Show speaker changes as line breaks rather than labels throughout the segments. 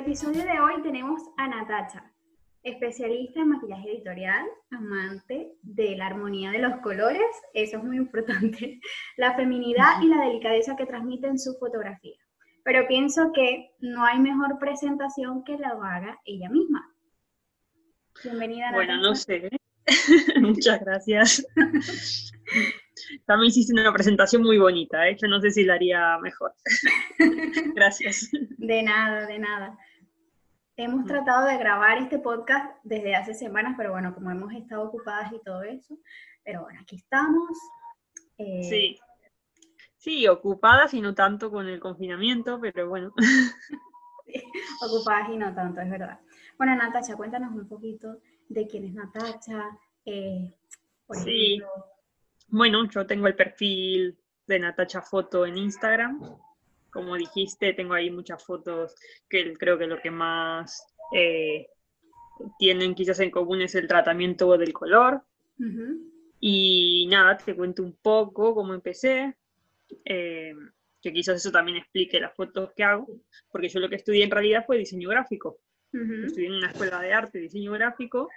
episodio de hoy tenemos a Natacha, especialista en maquillaje editorial, amante de la armonía de los colores, eso es muy importante, la feminidad y la delicadeza que transmite en su fotografía. Pero pienso que no hay mejor presentación que la haga ella misma.
Bienvenida. Natacha. Bueno, no sé. Muchas gracias. También hiciste una presentación muy bonita, ¿eh? yo no sé si la haría mejor. Gracias.
De nada, de nada. Hemos tratado de grabar este podcast desde hace semanas, pero bueno, como hemos estado ocupadas y todo eso, pero bueno, aquí estamos.
Eh, sí. Sí, ocupadas y no tanto con el confinamiento, pero bueno.
ocupadas y no tanto, es verdad. Bueno, Natacha, cuéntanos un poquito de quién es Natacha. Eh,
sí. Bueno, yo tengo el perfil de Natacha Foto en Instagram. Como dijiste, tengo ahí muchas fotos que creo que lo que más eh, tienen quizás en común es el tratamiento del color. Y nada, te cuento un poco cómo empecé, eh, que quizás eso también explique las fotos que hago, porque yo lo que estudié en realidad fue diseño gráfico. Estudié en una escuela de arte, diseño gráfico.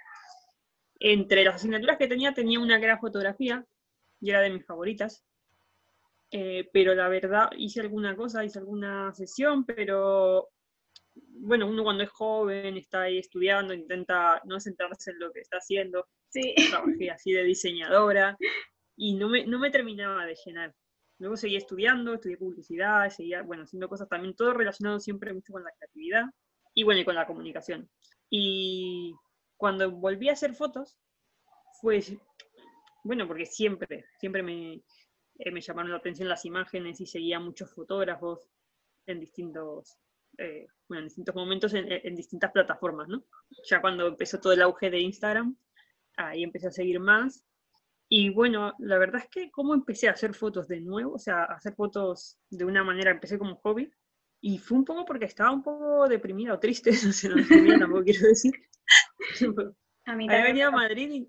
Entre las asignaturas que tenía, tenía una que era fotografía, y era de mis favoritas. Eh, pero la verdad, hice alguna cosa, hice alguna sesión, pero bueno, uno cuando es joven, está ahí estudiando, intenta no centrarse en lo que está haciendo. Sí. Trabajé así de diseñadora y no me, no me terminaba de llenar. Luego seguí estudiando, estudié publicidad, seguía, bueno, haciendo cosas también, todo relacionado siempre mucho con la creatividad y bueno, y con la comunicación. Y cuando volví a hacer fotos, fue bueno, porque siempre, siempre me, eh, me llamaron la atención las imágenes y seguía muchos fotógrafos en distintos, eh, bueno, en distintos momentos en, distintas plataformas, ¿no? Ya cuando empezó todo el auge de Instagram, ahí empecé a seguir más. Y bueno, la verdad es que cómo empecé a hacer fotos de nuevo, o sea, a hacer fotos de una manera, empecé como hobby, y fue un poco porque estaba un poco deprimida o triste, no sé, no tampoco quiero decir. A mí también. venido a Madrid y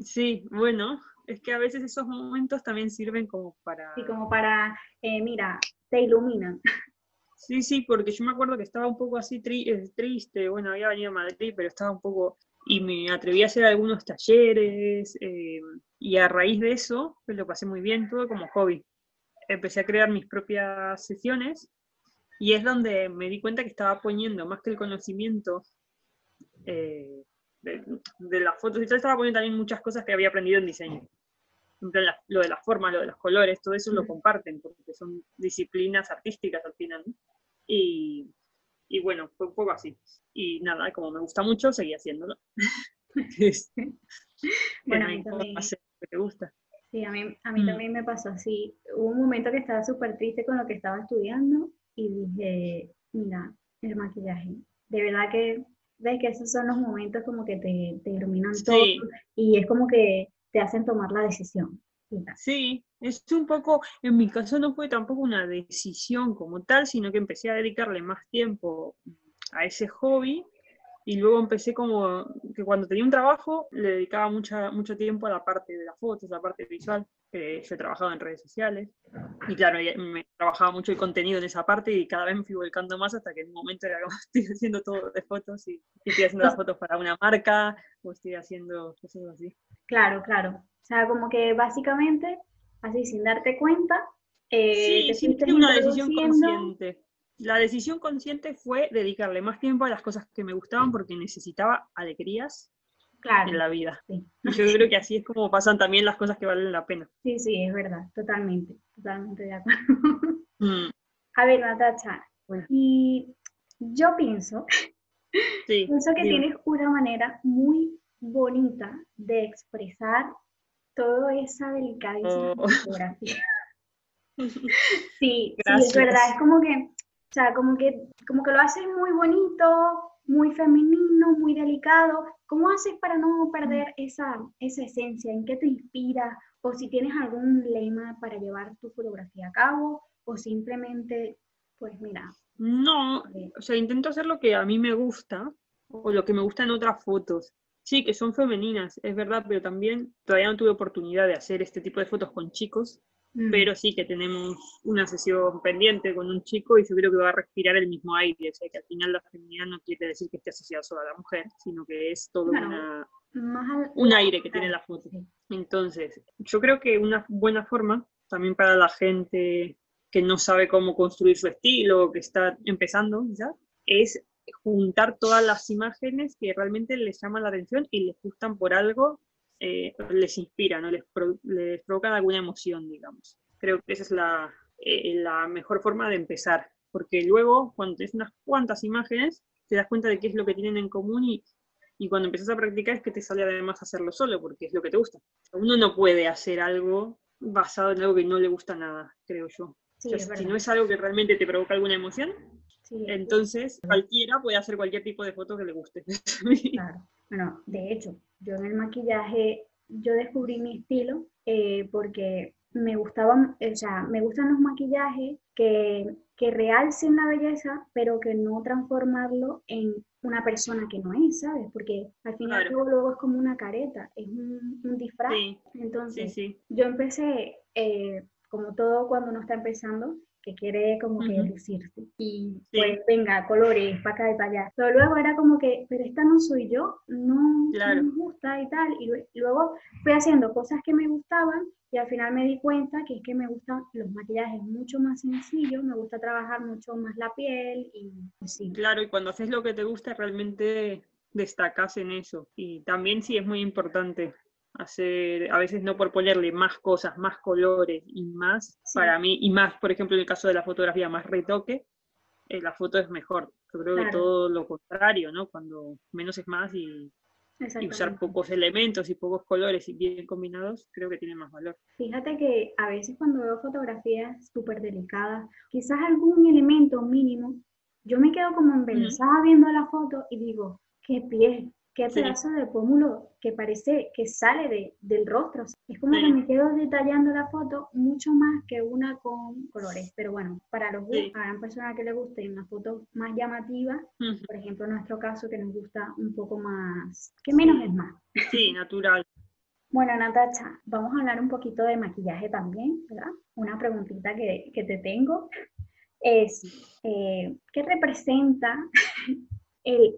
Sí, bueno, es que a veces esos momentos también sirven como para...
Sí, como para, eh, mira, te iluminan.
Sí, sí, porque yo me acuerdo que estaba un poco así eh, triste, bueno, había venido a Madrid, pero estaba un poco... Y me atreví a hacer algunos talleres, eh, y a raíz de eso, pues lo pasé muy bien, todo como hobby. Empecé a crear mis propias sesiones, y es donde me di cuenta que estaba poniendo más que el conocimiento eh, de, las fotos y todo, estaba poniendo también muchas cosas que había aprendido en diseño. Lo de las formas, lo de los colores, todo eso lo comparten, porque son disciplinas artísticas al final. Y, y, bueno, fue un poco así. Y nada, como me gusta mucho, seguí haciéndolo.
bueno, a mí también. gusta. Sí, a mí, a mí mm. también me pasó así. Hubo un momento que estaba súper triste con lo que estaba estudiando y dije, mira, el maquillaje. De verdad que ves que esos son los momentos como que te, te iluminan todo y es como que te hacen tomar la decisión.
Sí, es un poco, en mi caso no fue tampoco una decisión como tal, sino que empecé a dedicarle más tiempo a ese hobby y luego empecé como que cuando tenía un trabajo le dedicaba mucho tiempo a la parte de las fotos, a la parte visual. Eh, yo he trabajado en redes sociales y claro, me trabajaba mucho el contenido en esa parte y cada vez me fui volcando más hasta que en un momento era como estoy haciendo todo de fotos y, estoy haciendo las fotos para una marca o estoy haciendo cosas así.
Claro, claro. O sea, como que básicamente, así sin darte cuenta, eh,
sí, te una decisión consciente la decisión consciente fue dedicarle más tiempo a las cosas que me gustaban porque necesitaba alegrías en la vida. yo creo que así es como pasan también las cosas que valen la pena.
Sí, sí, es verdad, totalmente, totalmente de acuerdo. Mm. A ver, Natacha, y yo pienso, pienso que tienes una manera muy bonita de expresar toda esa delicadeza oh. fotografía. Sí, sí, es verdad, es como que o sea, como que, como que lo haces muy bonito, muy femenino, muy delicado. ¿Cómo haces para no perder esa, esa esencia? ¿En qué te inspira? O si tienes algún lema para llevar tu fotografía a cabo, o simplemente, pues mira.
No, eh, o sea, intento hacer lo que a mí me gusta, o lo que me gusta en otras fotos. Sí, que son femeninas, es verdad, pero también todavía no tuve oportunidad de hacer este tipo de fotos con chicos, Mm. pero sí que tenemos una sesión pendiente con un chico y yo creo que va a respirar el mismo aire, o sea que al final la feminidad no quiere decir que esté asociada solo a la mujer, sino que es todo un aire que tiene la foto. Entonces, yo creo que una buena forma también para la gente que no sabe cómo construir su estilo, que está empezando ya, es juntar todas las imágenes que realmente les llaman la atención y les gustan por algo eh, les inspira, ¿no? les, les provoca alguna emoción, digamos. Creo que esa es la, eh, la mejor forma de empezar, porque luego cuando tienes unas cuantas imágenes, te das cuenta de qué es lo que tienen en común y, y cuando empiezas a practicar es que te sale además hacerlo solo, porque es lo que te gusta. Uno no puede hacer algo basado en algo que no le gusta nada, creo yo. si no es algo que realmente te provoca alguna emoción, entonces cualquiera puede hacer cualquier tipo de foto que le guste.
Claro. Bueno, de hecho, yo en el maquillaje, yo descubrí mi estilo eh, porque me gustaban, o sea, me gustan los maquillajes que, que realcen la belleza, pero que no transformarlo en una persona que no es, ¿sabes? Porque al final luego, es como una careta, es un, disfraz. Entonces, yo empecé, eh, como todo cuando uno está empezando, que quiere como que lucirse. Y pues venga, colores, para acá y para allá. Pero luego era como que, pero esta no soy yo, no, me gusta y tal. Y luego fui haciendo cosas que me gustaban y al final me di cuenta que es que me gustan los maquillajes mucho más sencillos, me gusta trabajar mucho más la piel y pues sí.
Claro, y cuando haces lo que te gusta realmente destacas en eso. Y también sí es muy importante hacer, a veces no por ponerle más cosas, más colores y más, para mí, y más, por ejemplo, en el caso de la fotografía, más retoque, eh, la foto es mejor. Yo creo que todo lo contrario, ¿no? Cuando menos es más y, usar pocos elementos y pocos colores y bien combinados, creo que tiene más valor.
Fíjate que a veces cuando veo fotografías súper delicadas, quizás algún elemento mínimo, yo me quedo como embelesada viendo la foto y digo, qué piel, qué pedazo de pómulo que parece que sale de, del rostro. Es como que me quedo detallando la foto mucho más que una con colores. Pero bueno, para los sí. a una persona que le guste una foto más llamativa, por ejemplo, en nuestro caso que nos gusta un poco más, que menos es más.
Sí, natural.
Bueno, Natacha, vamos a hablar un poquito de maquillaje también, ¿verdad? Una preguntita que, que te tengo es, eh, ¿qué representa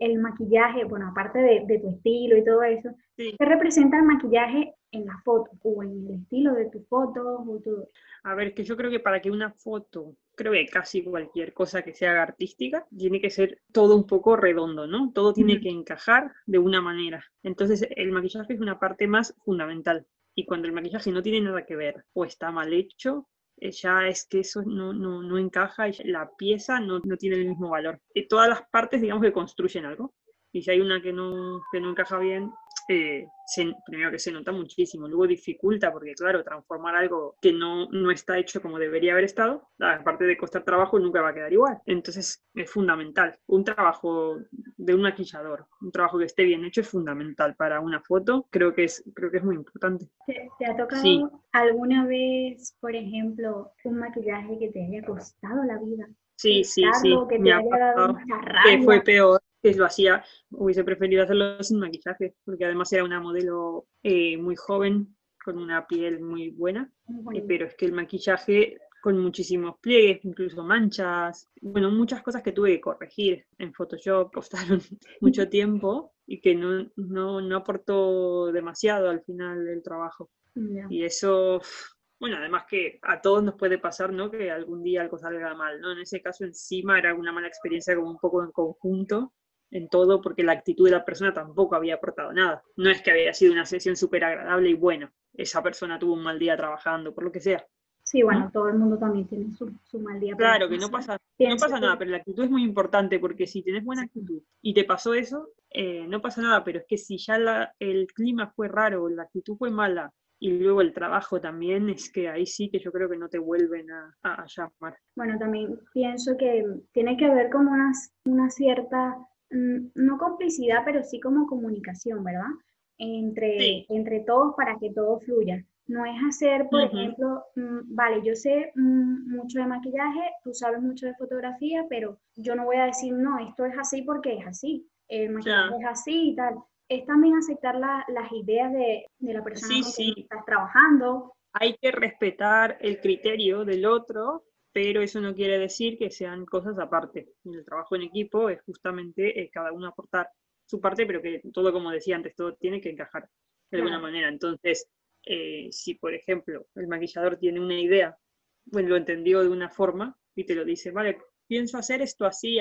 el, maquillaje, bueno, aparte de, tu estilo y todo eso, ¿qué representa el maquillaje en la foto o en el estilo de tu foto o todo?
A ver, que yo creo que para que una foto, creo que casi cualquier cosa que sea artística, tiene que ser todo un poco redondo, ¿no? Todo tiene que encajar de una manera. Entonces, el maquillaje es una parte más fundamental. Y cuando el maquillaje no tiene nada que ver o está mal hecho, ya es que eso no, no, no encaja y la pieza no, no, tiene el mismo valor. Y todas las partes, digamos, que construyen algo. Y si hay una que no, que no encaja bien, eh, primero que se nota muchísimo, luego dificulta, porque claro, transformar algo que no, no está hecho como debería haber estado, aparte de costar trabajo, nunca va a quedar igual. Entonces es fundamental. Un trabajo de un maquillador, un trabajo que esté bien hecho es fundamental para una foto, creo que es, creo que es muy importante.
¿Te, ha tocado alguna vez, por ejemplo, un maquillaje que te haya costado la vida?
Sí, sí, sí. Que me ha pasado, que fue peor lo hacía, hubiese preferido hacerlo sin maquillaje, porque además era una modelo eh, muy joven, con una piel muy buena, eh, pero es que el maquillaje con muchísimos pliegues, incluso manchas, bueno, muchas cosas que tuve que corregir en Photoshop, costaron mucho tiempo y que no, no, no aportó demasiado al final del trabajo. Y eso, bueno, además que a todos nos puede pasar, ¿no? Que algún día algo salga mal, ¿no? En ese caso encima era una mala experiencia como un poco en conjunto en todo porque la actitud de la persona tampoco había aportado nada. No es que había sido una sesión súper agradable y bueno, esa persona tuvo un mal día trabajando, por lo que sea.
Sí, bueno, todo el mundo también tiene su, mal día.
Claro, que no pasa, no pasa nada, pero la actitud es muy importante porque si tenés buena actitud y te pasó eso, eh, no pasa nada, pero es que si ya la, el clima fue raro, la actitud fue mala y luego el trabajo también, es que ahí sí que yo creo que no te vuelven a, a, llamar.
Bueno, también pienso que tiene que haber como una, una cierta no complicidad, pero sí como comunicación, ¿verdad? Entre, entre todos para que todo fluya. No es hacer, por ejemplo, mm, vale, yo sé mm, mucho de maquillaje, tú sabes mucho de fotografía, pero yo no voy a decir, no, esto es así porque es así, el maquillaje es así y tal. Es también aceptar las ideas de, la persona con la que estás trabajando,
hay que respetar el criterio del otro, pero eso no quiere decir que sean cosas aparte. El trabajo en equipo es justamente eh, cada uno aportar su parte, pero que todo, como decía antes, todo tiene que encajar de alguna manera. Entonces, eh, si por ejemplo el maquillador tiene una idea, bueno, lo entendió de una forma y te lo dice, vale, pienso hacer esto así,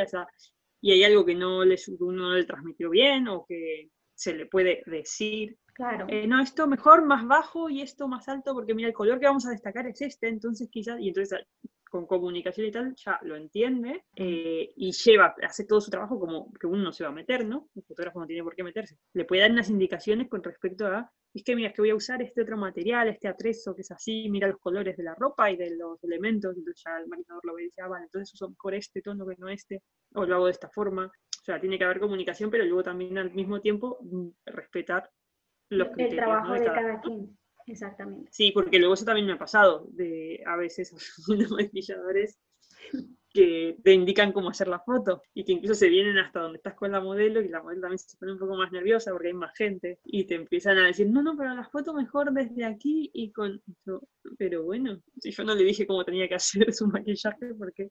y hay algo que no le, uno no le transmitió bien o que se le puede decir.
Claro.
Eh, no, esto mejor más bajo y esto más alto, porque mira, el color que vamos a destacar es este, entonces quizás, y entonces con comunicación y tal, ya lo entiende eh, y lleva, hace todo su trabajo como que uno no se va a meter, ¿no? El fotógrafo no tiene por qué meterse. Le puede dar unas indicaciones con respecto a, es que mira, que voy a usar este otro material, este atrezo que es así, mira los colores de la ropa y de los elementos, entonces ya el maquinador lo ve y dice, ah, vale, entonces uso mejor este tono que no este, o lo hago de esta forma. O sea, tiene que haber comunicación, pero luego también al mismo tiempo mm, respetar los
el trabajo de cada quien. Exactamente.
Sí, porque luego eso también me ha pasado, de a veces unos maquilladores que te indican cómo hacer la foto y que incluso se vienen hasta donde estás con la modelo y la modelo también se pone un poco más nerviosa porque hay más gente y te empiezan a decir, no, no, pero la foto mejor desde aquí y con... pero bueno, si yo no le dije cómo tenía que hacer su maquillaje porque...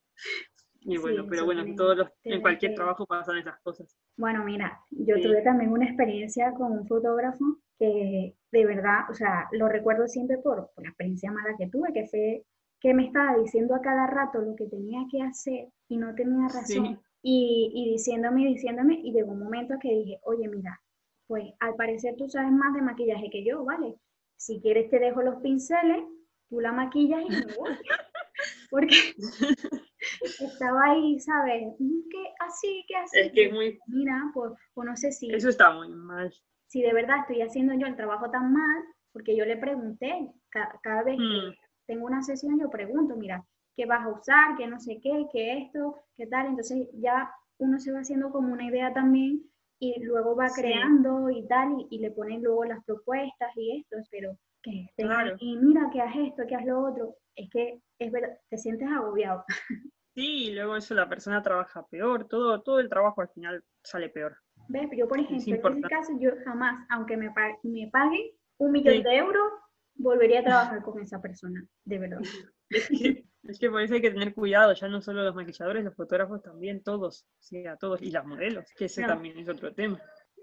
Y bueno, pero bueno, todos los, en cualquier trabajo pasan esas cosas.
Bueno, mira, yo tuve también una experiencia con un fotógrafo que de verdad, o sea, lo recuerdo siempre por, la experiencia mala que tuve, que fue que me estaba diciendo a cada rato lo que tenía que hacer y no tenía razón. Y, y diciéndome, diciéndome, y llegó un momento que dije, oye, mira, pues al parecer tú sabes más de maquillaje que yo, ¿vale? Si quieres te dejo los pinceles, tú la maquillas y me voy. Porque estaba ahí, ¿sabes? ¿Qué así? ¿Qué así?
Es que muy...
Mira, pues, pues no sé si...
Eso está muy mal
si de verdad estoy haciendo yo el trabajo tan mal, porque yo le pregunté, cada, vez que mm. tengo una sesión, yo pregunto, mira, ¿qué vas a usar? ¿Qué no sé qué? ¿Qué esto? ¿Qué tal? Entonces ya uno se va haciendo como una idea también y luego va creando y tal, y, le ponen luego las propuestas y esto, pero que y mira que haz esto, que haz lo otro, es que es verdad, te sientes agobiado.
Sí, y luego eso la persona trabaja peor, todo, todo el trabajo al final sale peor.
¿Ves? Yo, por ejemplo, en este caso, yo jamás, aunque me, me paguen un millón de euros, volvería a trabajar con esa persona, de verdad.
Es que, por eso hay que tener cuidado, ya no solo los maquilladores, los fotógrafos también, todos, sí, a todos, y las modelos, que ese también es otro tema.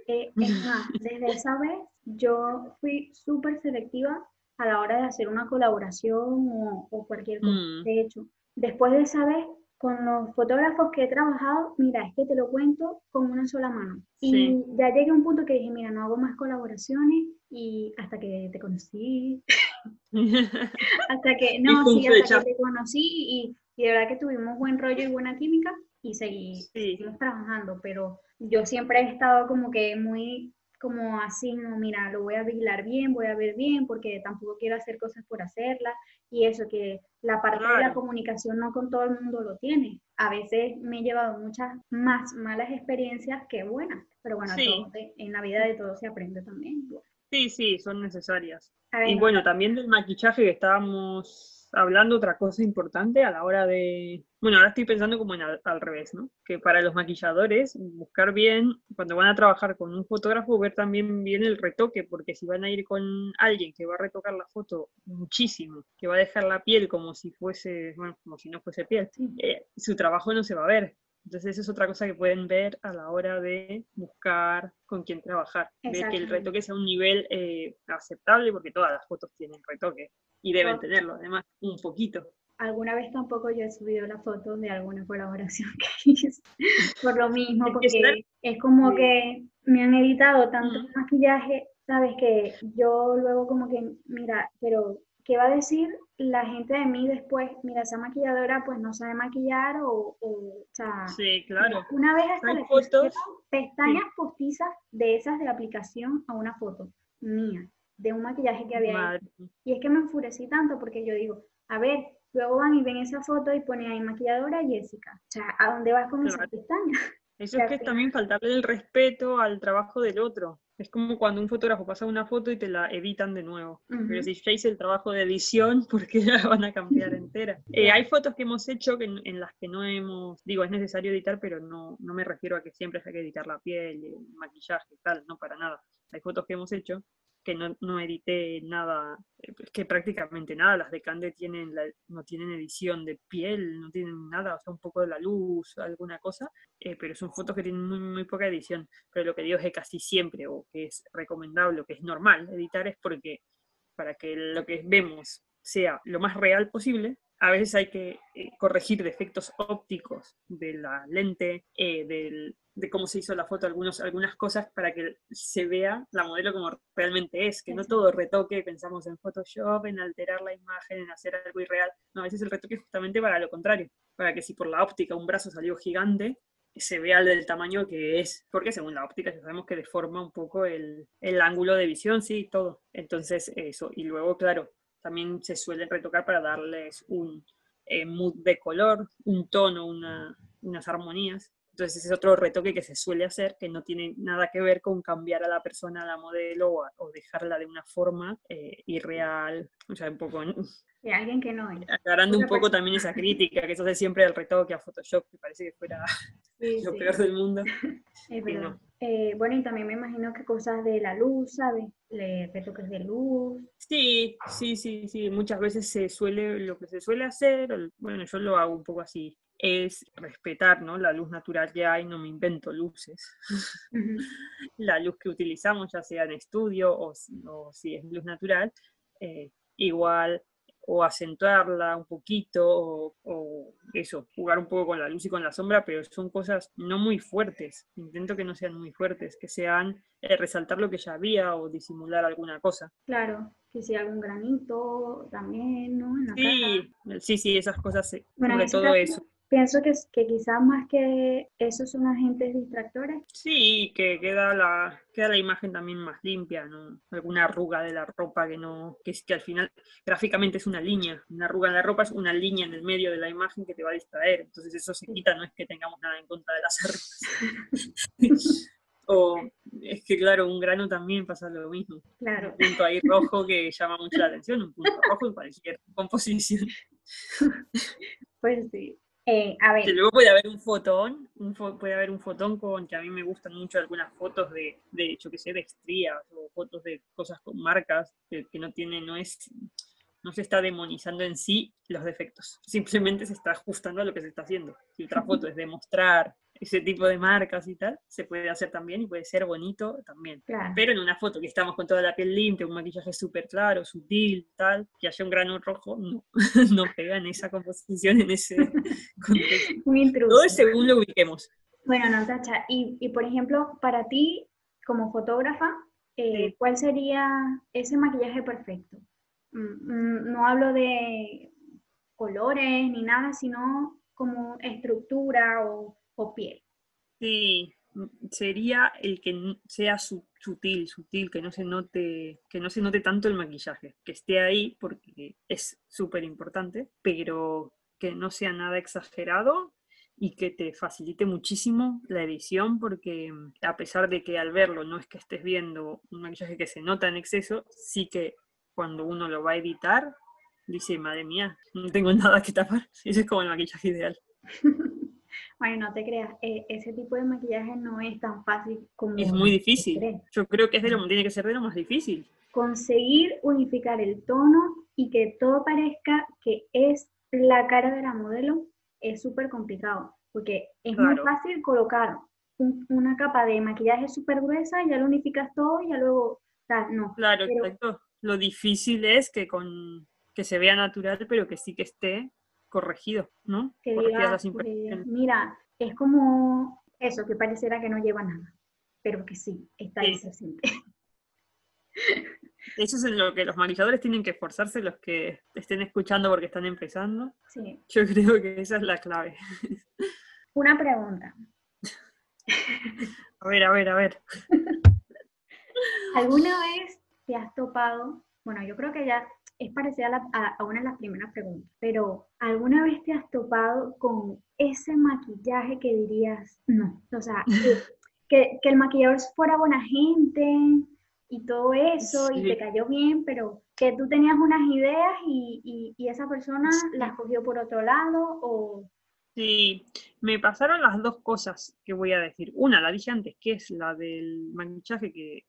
Eh, es más, desde esa vez yo fui súper selectiva a la hora de hacer una colaboración o, cualquier cosa. Mm. De hecho, después de esa vez con los fotógrafos que he trabajado, mira, es que te lo cuento con una sola mano. Y ya llegué a un punto que dije, mira, no hago más colaboraciones y hasta que te conocí. hasta que, no, sí, hasta que te conocí y, de verdad que tuvimos buen rollo y buena química y seguí, seguimos trabajando, pero yo siempre he estado como que muy como así, no, mira, lo voy a vigilar bien, voy a ver bien, porque tampoco quiero hacer cosas por hacerlas, y eso, que la parte de la comunicación no con todo el mundo lo tiene. A veces me he llevado muchas más malas experiencias que buenas, pero bueno, en la vida de todos se aprende también.
Sí, sí, son necesarias. y bueno, también del maquillaje que estábamos hablando otra cosa importante a la hora de... Bueno, ahora estoy pensando como en al, revés, ¿no? Que para los maquilladores, buscar bien, cuando van a trabajar con un fotógrafo, ver también bien el retoque, porque si van a ir con alguien que va a retocar la foto muchísimo, que va a dejar la piel como si fuese, bueno, como si no fuese piel, eh, su trabajo no se va a ver. Entonces, eso es otra cosa que pueden ver a la hora de buscar con quién trabajar. Ver que el retoque sea un nivel eh, aceptable, porque todas las fotos tienen retoque y deben tenerlo, además, un poquito.
Alguna vez tampoco yo he subido la foto de alguna colaboración que hice, por lo mismo, porque es como que me han editado tanto maquillaje, sabes que yo luego como que, mira, pero ¿qué va a decir la gente de mí después? Mira, esa maquilladora pues no sabe maquillar o, o, sea,
sí, claro.
Una vez hasta le fotos, pestañas postizas de esas de aplicación a una foto mía de un maquillaje que había ahí. Y es que me enfurecí tanto porque yo digo, a ver, luego van y ven esa foto y ponen ahí maquilladora Jessica. O sea, ¿a dónde vas con esa pestaña?
Eso es que es también faltarle el respeto al trabajo del otro. Es como cuando un fotógrafo pasa una foto y te la editan de nuevo. Pero si ya hice el trabajo de edición, ¿por qué la van a cambiar entera? Eh, hay fotos que hemos hecho que en, las que no hemos, digo, es necesario editar, pero no, no me refiero a que siempre haya que editar la piel, el maquillaje, tal, no para nada. Hay fotos que hemos hecho que no, no edité nada, eh, que prácticamente nada, las de Cande tienen no tienen edición de piel, no tienen nada, o sea, un poco de la luz, alguna cosa, eh, pero son fotos que tienen muy, muy poca edición. Pero lo que digo es que casi siempre, o que es recomendable, o que es normal editar, es porque para que lo que vemos sea lo más real posible, a veces hay que eh, corregir defectos ópticos de la lente, eh, de cómo se hizo la foto, algunos, algunas cosas para que se vea la modelo como realmente es, que no todo retoque, pensamos en Photoshop, en alterar la imagen, en hacer algo irreal. No, a veces el retoque es justamente para lo contrario, para que si por la óptica un brazo salió gigante, se vea del tamaño que es, porque según la óptica ya sabemos que deforma un poco el, el ángulo de visión, sí, todo. Entonces, eso. Y luego, claro, también se suelen retocar para darles un eh, mood de color, un tono, unas armonías. Entonces ese es otro retoque que se suele hacer, que no tiene nada que ver con cambiar a la persona, a la modelo, o, dejarla de una forma eh, irreal, o sea, un poco...
De alguien que no
es. Aclarando un poco también esa crítica, que eso hace siempre el retoque a Photoshop, que parece que fuera lo peor del mundo.
Es verdad. Eh, bueno, y también me imagino que cosas de la luz, ¿sabes? Le, retoques de luz.
Sí, sí, sí, sí. Muchas veces se suele, lo que se suele hacer, bueno, yo lo hago un poco así, es respetar ¿no? la luz natural que hay, no me invento luces. la luz que utilizamos, ya sea en estudio o, si es luz natural, eh, igual o acentuarla un poquito, o, eso, jugar un poco con la luz y con la sombra, pero son cosas no muy fuertes. Intento que no sean muy fuertes, que sean eh, resaltar lo que ya había o disimular alguna cosa.
Claro, que sea algún granito también, ¿no?
sí, sí, sí, esas cosas, sobre todo eso.
Pienso que, que quizás más que esos son agentes distractores.
Sí, que queda la, queda la imagen también más limpia, ¿no? Alguna arruga de la ropa que no, que es que al final gráficamente es una línea. Una arruga en la ropa es una línea en el medio de la imagen que te va a distraer. Entonces eso se quita, no es que tengamos nada en contra de las arrugas. o es que claro, un grano también pasa lo mismo.
Claro.
Un punto ahí rojo que llama mucho la atención, un punto rojo en cualquier composición.
Pues sí. Eh,
luego puede haber un fotón, puede haber un fotón con que a mí me gustan mucho algunas fotos de, de que sé, de estrías o fotos de cosas con marcas que, que no tiene, no es, no se está demonizando en sí los defectos, simplemente se está ajustando a lo que se está haciendo. Si otra foto es demostrar ese tipo de marcas y tal, se puede hacer también y puede ser bonito también. Pero en una foto que estamos con toda la piel limpia, un maquillaje súper claro, sutil, tal, que haya un grano rojo, no, no pega en esa composición, en ese contexto.
Muy intruso.
Todo es según lo ubiquemos.
Bueno, Natacha, y, y por ejemplo, para ti, como fotógrafa, eh, ¿cuál sería ese maquillaje perfecto? Mm, mm, no hablo de colores ni nada, sino como estructura o o piel.
Sí, sería el que sea sutil, sutil, que no se note, que no se note tanto el maquillaje, que esté ahí porque es súper importante, pero que no sea nada exagerado y que te facilite muchísimo la edición porque a pesar de que al verlo no es que estés viendo un maquillaje que se nota en exceso, sí que cuando uno lo va a editar dice, madre mía, no tengo nada que tapar. Ese es como el maquillaje ideal.
Bueno, no te creas, eh, ese tipo de maquillaje no es tan fácil como...
Es muy difícil. Yo creo que es de lo, tiene que ser de lo más difícil.
Conseguir unificar el tono y que todo parezca que es la cara de la modelo es súper complicado, porque es muy fácil colocar una capa de maquillaje súper gruesa, y ya lo unificas todo y ya luego, o no.
Claro, exacto. Lo difícil es que con que se vea natural, pero que sí que esté corregido, ¿no?
Que mira, es como eso, que pareciera que no lleva nada, pero que sí, está ahí.
Eso es en lo que los maquilladores tienen que esforzarse, los que estén escuchando porque están empezando.
Sí.
Yo creo que esa es la clave.
Una pregunta.
A ver, a ver, a ver.
¿Alguna vez te has topado? Bueno, yo creo que ya es parecida a, una de las primeras preguntas, pero ¿alguna vez te has topado con ese maquillaje que dirías, no? O sea, que, el maquillador fuera buena gente y todo eso y te cayó bien, pero que tú tenías unas ideas y, esa persona las cogió por otro lado o,
Sí, me pasaron las dos cosas que voy a decir. Una, la dije antes, que es la del maquillaje que,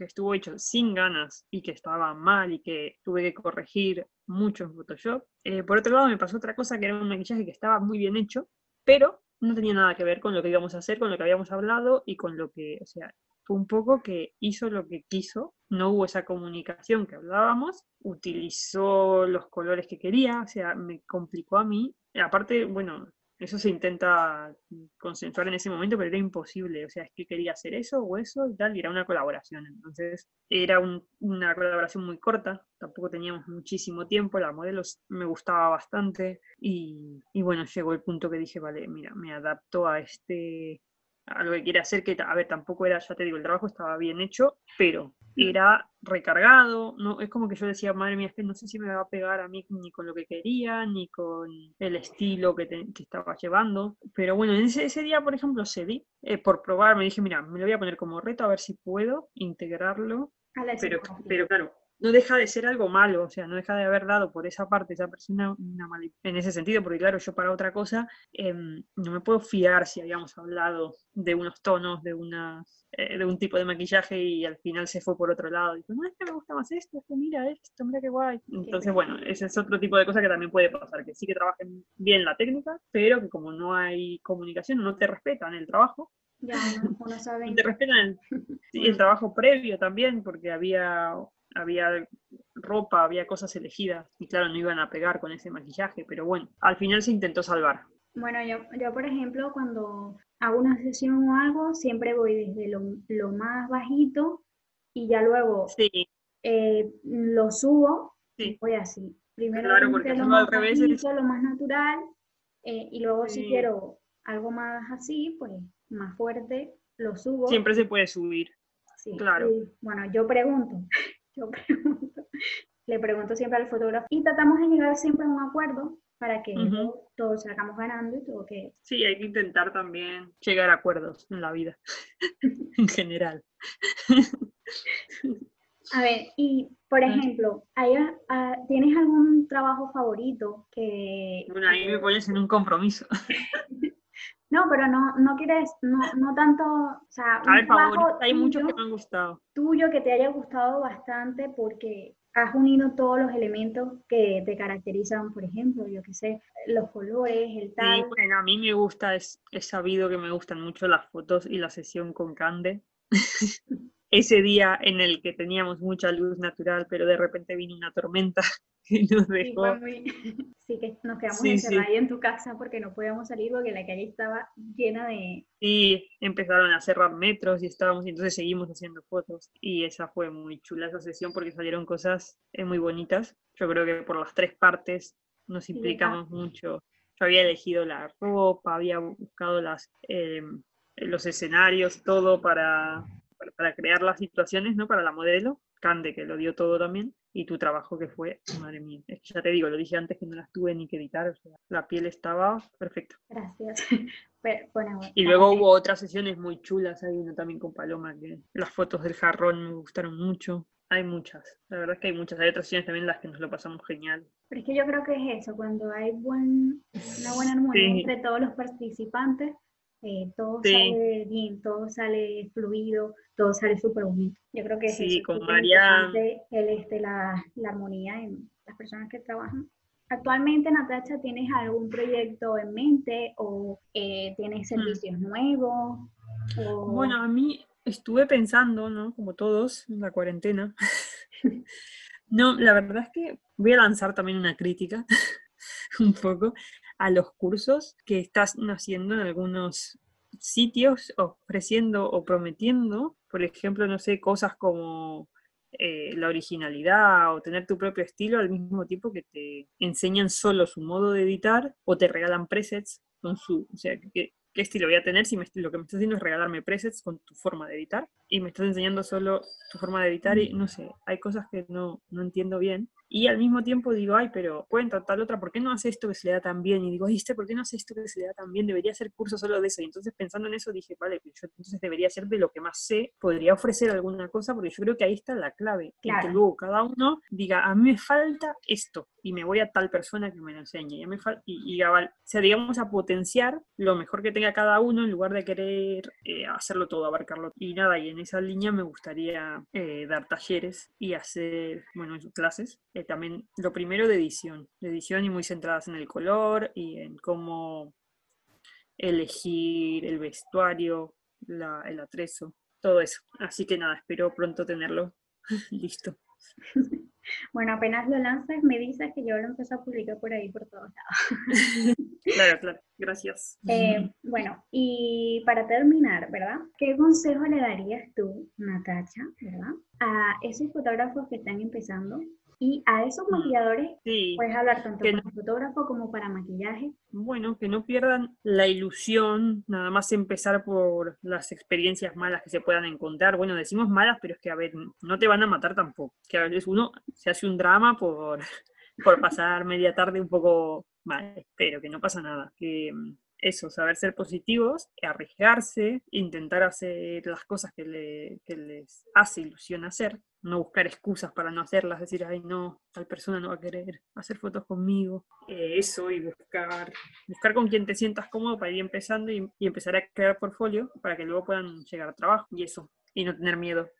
estuvo hecho sin ganas y que estaba mal y que tuve que corregir mucho en Photoshop. Eh, por otro lado, me pasó otra cosa que era un maquillaje que estaba muy bien hecho, pero no tenía nada que ver con lo que íbamos a hacer, con lo que habíamos hablado y con lo que, o sea, fue un poco que hizo lo que quiso, no hubo esa comunicación que hablábamos, utilizó los colores que quería, o sea, me complicó a mí. Aparte, bueno, eso se intenta consensuar en ese momento, pero era imposible. O sea, es que quería hacer eso o eso y tal, y era una colaboración. Entonces, era una colaboración muy corta, tampoco teníamos muchísimo tiempo, la modelo me gustaba bastante. Y, y bueno, llegó el punto que dije, vale, mira, me adapto a este a lo que quiere hacer, que a ver, tampoco era, ya te digo, el trabajo estaba bien hecho, pero. Era recargado, no es como que yo decía, madre mía, es que no sé si me va a pegar a mí ni con lo que quería, ni con el estilo que, estaba llevando, pero bueno, en ese, ese día, por ejemplo, cedí eh, por probar, me dije, mira, me lo voy a poner como reto a ver si puedo integrarlo, pero, pero claro, no deja de ser algo malo, o sea, no deja de haber dado por esa parte esa persona una mala en ese sentido, porque claro, yo para otra cosa em, no me puedo fiar si habíamos hablado de unos tonos, de una eh, de un tipo de maquillaje y al final se fue por otro lado. Dijo, no, es que me gusta más esto, es que mira esto, mira qué guay. Entonces, bueno, ese es otro tipo de cosa que también puede pasar, que sí que trabajen bien la técnica, pero que como no hay comunicación, no te respetan el trabajo,
ya, no, no saben.
Te respetan el trabajo previo también, porque había había ropa, había cosas elegidas y claro, no iban a pegar con ese maquillaje, pero bueno, al final se intentó salvar.
Bueno, yo, yo por ejemplo, cuando hago una sesión o algo, siempre voy desde lo, más bajito y ya luego eh, lo subo y voy así. Primero
claro, porque
lo más bajito, lo más natural eh, y luego si quiero algo más así, pues más fuerte, lo subo.
Siempre se puede subir. Sí, claro.
bueno, yo pregunto, yo pregunto, le pregunto siempre al fotógrafo y tratamos de llegar siempre a un acuerdo para que todos salgamos ganando y todo que...
Sí, hay que intentar también llegar a acuerdos en la vida, en general.
A ver, y por ejemplo, ¿tienes algún trabajo favorito que...
Bueno, ahí me pones en un compromiso.
No, pero no, no quieres, no, no tanto, o sea,
hay muchos que me han gustado.
Tuyo que te haya gustado bastante porque has unido todos los elementos que te caracterizan, por ejemplo, yo qué sé, los colores, el tal.
Sí, bueno, a mí me gusta, es, es sabido que me gustan mucho las fotos y la sesión con Cande. Ese día en el que teníamos mucha luz natural, pero de repente vino una tormenta y nos dejó.
Sí, que nos quedamos encerrados en tu casa porque no podíamos salir porque la calle estaba llena de...
Sí, empezaron a cerrar metros y estábamos, y entonces seguimos haciendo fotos. Y esa fue muy chula esa sesión porque salieron cosas eh, muy bonitas. Yo creo que por las tres partes nos implicamos mucho. Yo había elegido la ropa, había buscado las, eh, los escenarios, todo para, para, crear las situaciones, ¿no? Para la modelo. Cande, que lo dio todo también y tu trabajo que fue, madre mía, es que ya te digo, lo dije antes que no las tuve ni que editar, o sea, la piel estaba perfecta.
Gracias.
y luego hubo otras sesiones muy chulas, hay una también con Paloma, que las fotos del jarrón me gustaron mucho. Hay muchas, la verdad es que hay muchas, hay otras sesiones también en las que nos lo pasamos genial.
Pero es que yo creo que es eso, cuando hay buen, una buena armonía entre todos los participantes, eh, todo sale bien, todo sale fluido, todo sale súper bonito. Yo creo que
sí, con María.
El, este, la, la, armonía en las personas que trabajan. Actualmente, Natacha, ¿tienes algún proyecto en mente o eh, tienes hmm. servicios nuevos?
Bueno, a mí estuve pensando, ¿no? Como todos, en la cuarentena. no, la verdad es que voy a lanzar también una crítica, un poco, a los cursos que estás haciendo en algunos sitios, ofreciendo o prometiendo, por ejemplo, no sé, cosas como eh, la originalidad o tener tu propio estilo al mismo tiempo que te enseñan solo su modo de editar o te regalan presets con su, o sea, ¿qué, qué estilo voy a tener si lo que me estás haciendo es regalarme presets con tu forma de editar y me estás enseñando solo tu forma de editar y no sé, hay cosas que no, no entiendo bien y al mismo tiempo digo, ay, pero pueden tratar otra, ¿por qué no hace esto que se le da tan bien? Y digo, ay, este, ¿por qué no hace esto que se le da tan bien? Debería hacer curso solo de eso. Y entonces pensando en eso dije, vale, pues yo entonces debería ser de lo que más sé, podría ofrecer alguna cosa, porque yo creo que ahí está la clave. que luego cada uno diga, a mí me falta esto, y me voy a tal persona que me lo enseñe. Y, me y, y o sea, digamos, a potenciar lo mejor que tenga cada uno en lugar de querer eh, hacerlo todo, abarcarlo. Y nada, y en esa línea me gustaría eh, dar talleres y hacer, bueno, clases. Eh, también lo primero de edición, de edición y muy centradas en el color y en cómo elegir el vestuario, el atrezo, todo eso. Así que nada, espero pronto tenerlo listo.
Bueno, apenas lo lanzas, me dices que yo lo empiezo a publicar por ahí, por todos lados.
Claro, claro, gracias.
Eh, bueno, y para terminar, ¿verdad? ¿Qué consejo le darías tú, Natacha, ¿verdad? A esos fotógrafos que están empezando y a esos mm, maquilladores puedes hablar tanto para fotógrafo como para maquillaje.
Bueno, que no pierdan la ilusión, nada más empezar por las experiencias malas que se puedan encontrar. Bueno, decimos malas, pero es que, a ver, no te van a matar tampoco. Que a veces uno se hace un drama por, por pasar media tarde un poco mal, pero que no pasa nada. Que mm, eso, saber ser positivos, arriesgarse, intentar hacer las cosas que, les hace ilusión hacer, no buscar excusas para no hacerlas, decir, ay no, tal persona no va a querer hacer fotos conmigo, eh, eso y buscar, buscar con quien te sientas cómodo para ir empezando y, y empezar a crear portfolio para que luego puedan llegar a trabajo y eso, y no tener miedo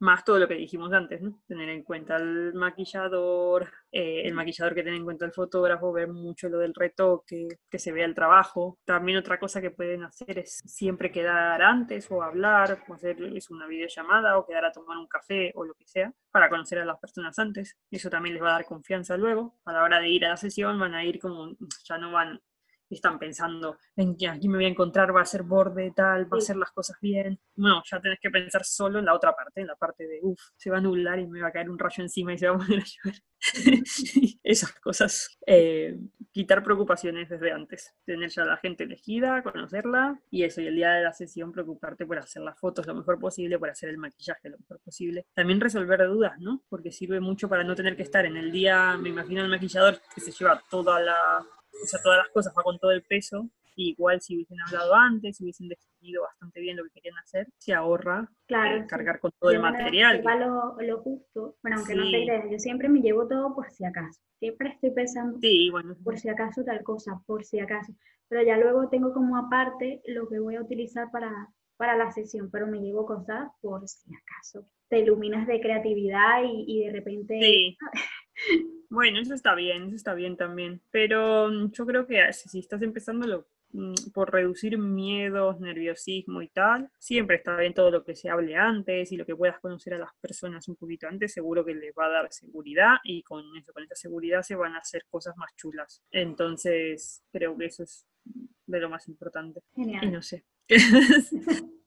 más todo lo que dijimos antes, ¿no? Tener en cuenta el maquillador, eh, el maquillador que tiene en cuenta el fotógrafo, ver mucho lo del retoque, que se vea el trabajo. También otra cosa que pueden hacer es siempre quedar antes o hablar, o hacer una videollamada o quedar a tomar un café o lo que sea, para conocer a las personas antes. Eso también les va a dar confianza luego. A la hora de ir a la sesión van a ir como, ya no van están pensando en que aquí me voy a encontrar, va a ser borde, tal, va a hacer las cosas bien. No, ya tenés que pensar solo en la otra parte, en la parte de, uff, se va a nublar y me va a caer un rayo encima y se va a poner a llover. Esas cosas. Eh, quitar preocupaciones desde antes. Tener ya a la gente elegida, conocerla y eso. Y el día de la sesión preocuparte por hacer las fotos lo mejor posible, por hacer el maquillaje lo mejor posible. También resolver dudas, ¿no? Porque sirve mucho para no tener que estar en el día, me imagino el maquillador que se lleva toda la o sea, todas las cosas va con todo el peso. igual si hubiesen hablado antes, si hubiesen definido bastante bien lo que querían hacer, se ahorra
claro,
eh, cargar con todo el material.
Lo, lo, justo, bueno, aunque no te ideas, yo siempre me llevo todo por si acaso. Siempre estoy pensando
sí, bueno.
por si acaso tal cosa, por si acaso. Pero ya luego tengo como aparte lo que voy a utilizar para, para la sesión, pero me llevo cosas por si acaso. Te iluminas de creatividad y, y de repente...
Sí. Bueno, eso está bien, eso está bien también. Pero mm, yo creo que si estás empezando mm, por reducir miedos, nerviosismo y tal, siempre está bien todo lo que se hable antes y lo que puedas conocer a las personas un poquito antes, seguro que les va a dar seguridad y con eso, con esa seguridad se van a hacer cosas más chulas. Entonces, creo que eso es de lo más importante.
Genial.
Y no sé.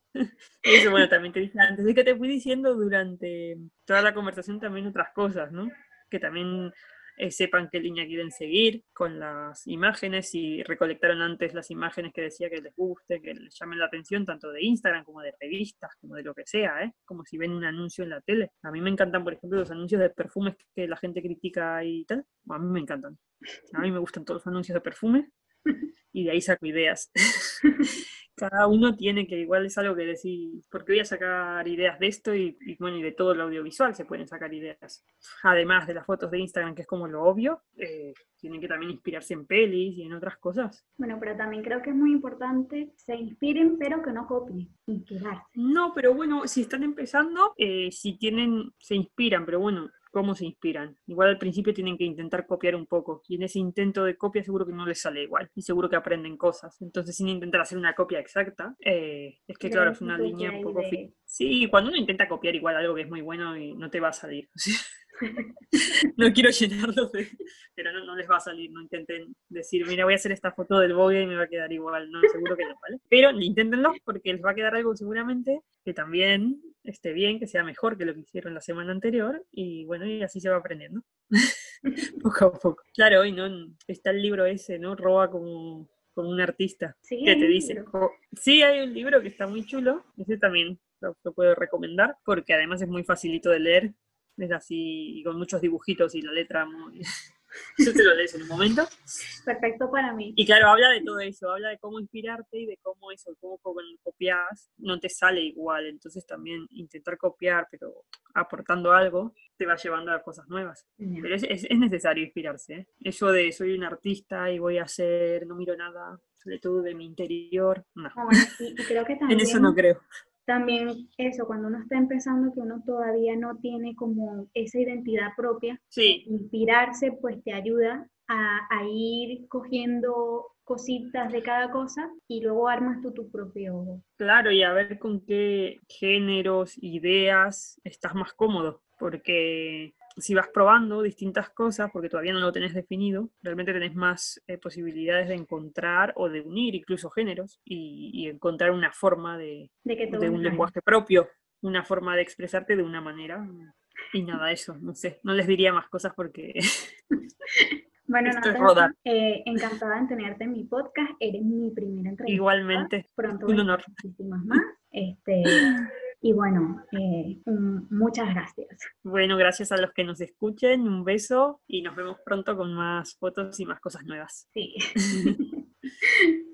Eso, bueno, también te dije antes, es que te fui diciendo durante toda la conversación también otras cosas, ¿no? Que también eh, sepan qué línea quieren seguir con las imágenes y recolectaron antes las imágenes que decía que les guste, que les llamen la atención, tanto de Instagram como de revistas, como de lo que sea, ¿eh? como si ven un anuncio en la tele. A mí me encantan, por ejemplo, los anuncios de perfumes que la gente critica y tal. A mí me encantan. A mí me gustan todos los anuncios de perfume y de ahí saco ideas. cada uno tiene que, igual es algo que decir, porque voy a sacar ideas de esto y, bueno, y de todo lo audiovisual se pueden sacar ideas. Además de las fotos de Instagram, que es como lo obvio, eh, tienen que también inspirarse en pelis y en otras cosas.
Bueno, pero también creo que es muy importante se inspiren, pero que no copien, inspirarse.
No, pero bueno, si están empezando, eh, si tienen, se inspiran, pero bueno, cómo se inspiran. Igual al principio tienen que intentar copiar un poco y en ese intento de copia seguro que no les sale igual y seguro que aprenden cosas. Entonces sin intentar hacer una copia exacta, eh, es que claro, es una línea un poco... Sí, cuando uno intenta copiar igual algo que es muy bueno y no te va a salir. no quiero llenarlos de... Pero no, no, les va a salir, no intenten decir, mira, voy a hacer esta foto del Vogue y me va a quedar igual, no, seguro que no, ¿vale? Pero inténtenlo porque les va a quedar algo seguramente que también esté bien, que sea mejor que lo que hicieron la semana anterior y bueno, y así se va aprendiendo. poco a poco. Claro, hoy no está el libro ese, ¿no? Roba como, como un artista que te dice. sí, hay un libro que está muy chulo, ese también lo, puedo recomendar porque además es muy facilito de leer Es así, con muchos dibujitos y la letra muy... Yo te lo lees en un momento.
Perfecto para mí.
Y claro, habla de todo eso, habla de cómo inspirarte y de cómo eso, cómo copias, no te sale igual. Entonces también intentar copiar, pero aportando algo, te va llevando a cosas nuevas. Pero es, es, necesario inspirarse. ¿eh? Eso de soy un artista y voy a hacer, no miro nada, sobre todo de mi interior, no.
Ah, y, creo que también,
en eso no creo
también eso, cuando uno está empezando, que uno todavía no tiene como esa identidad propia,
sí.
inspirarse pues te ayuda a, a, ir cogiendo cositas de cada cosa y luego armas tú tu propio...
Claro, y a ver con qué géneros, ideas estás más cómodo, porque si vas probando distintas cosas, porque todavía no lo tenés definido, realmente tenés más eh, posibilidades de encontrar o de unir incluso géneros y, encontrar una forma de, de, un lenguaje propio, una forma de expresarte de una manera. Y nada, eso, no sé, no les diría más cosas porque...
Bueno, no, eh, encantada en tenerte en mi podcast. Eres mi primera entrevista.
Igualmente.
Pronto un honor. Muchísimas más. Este, y bueno, eh, muchas gracias.
Bueno, gracias a los que nos escuchen, un beso y nos vemos pronto con más fotos y más cosas nuevas.
Sí.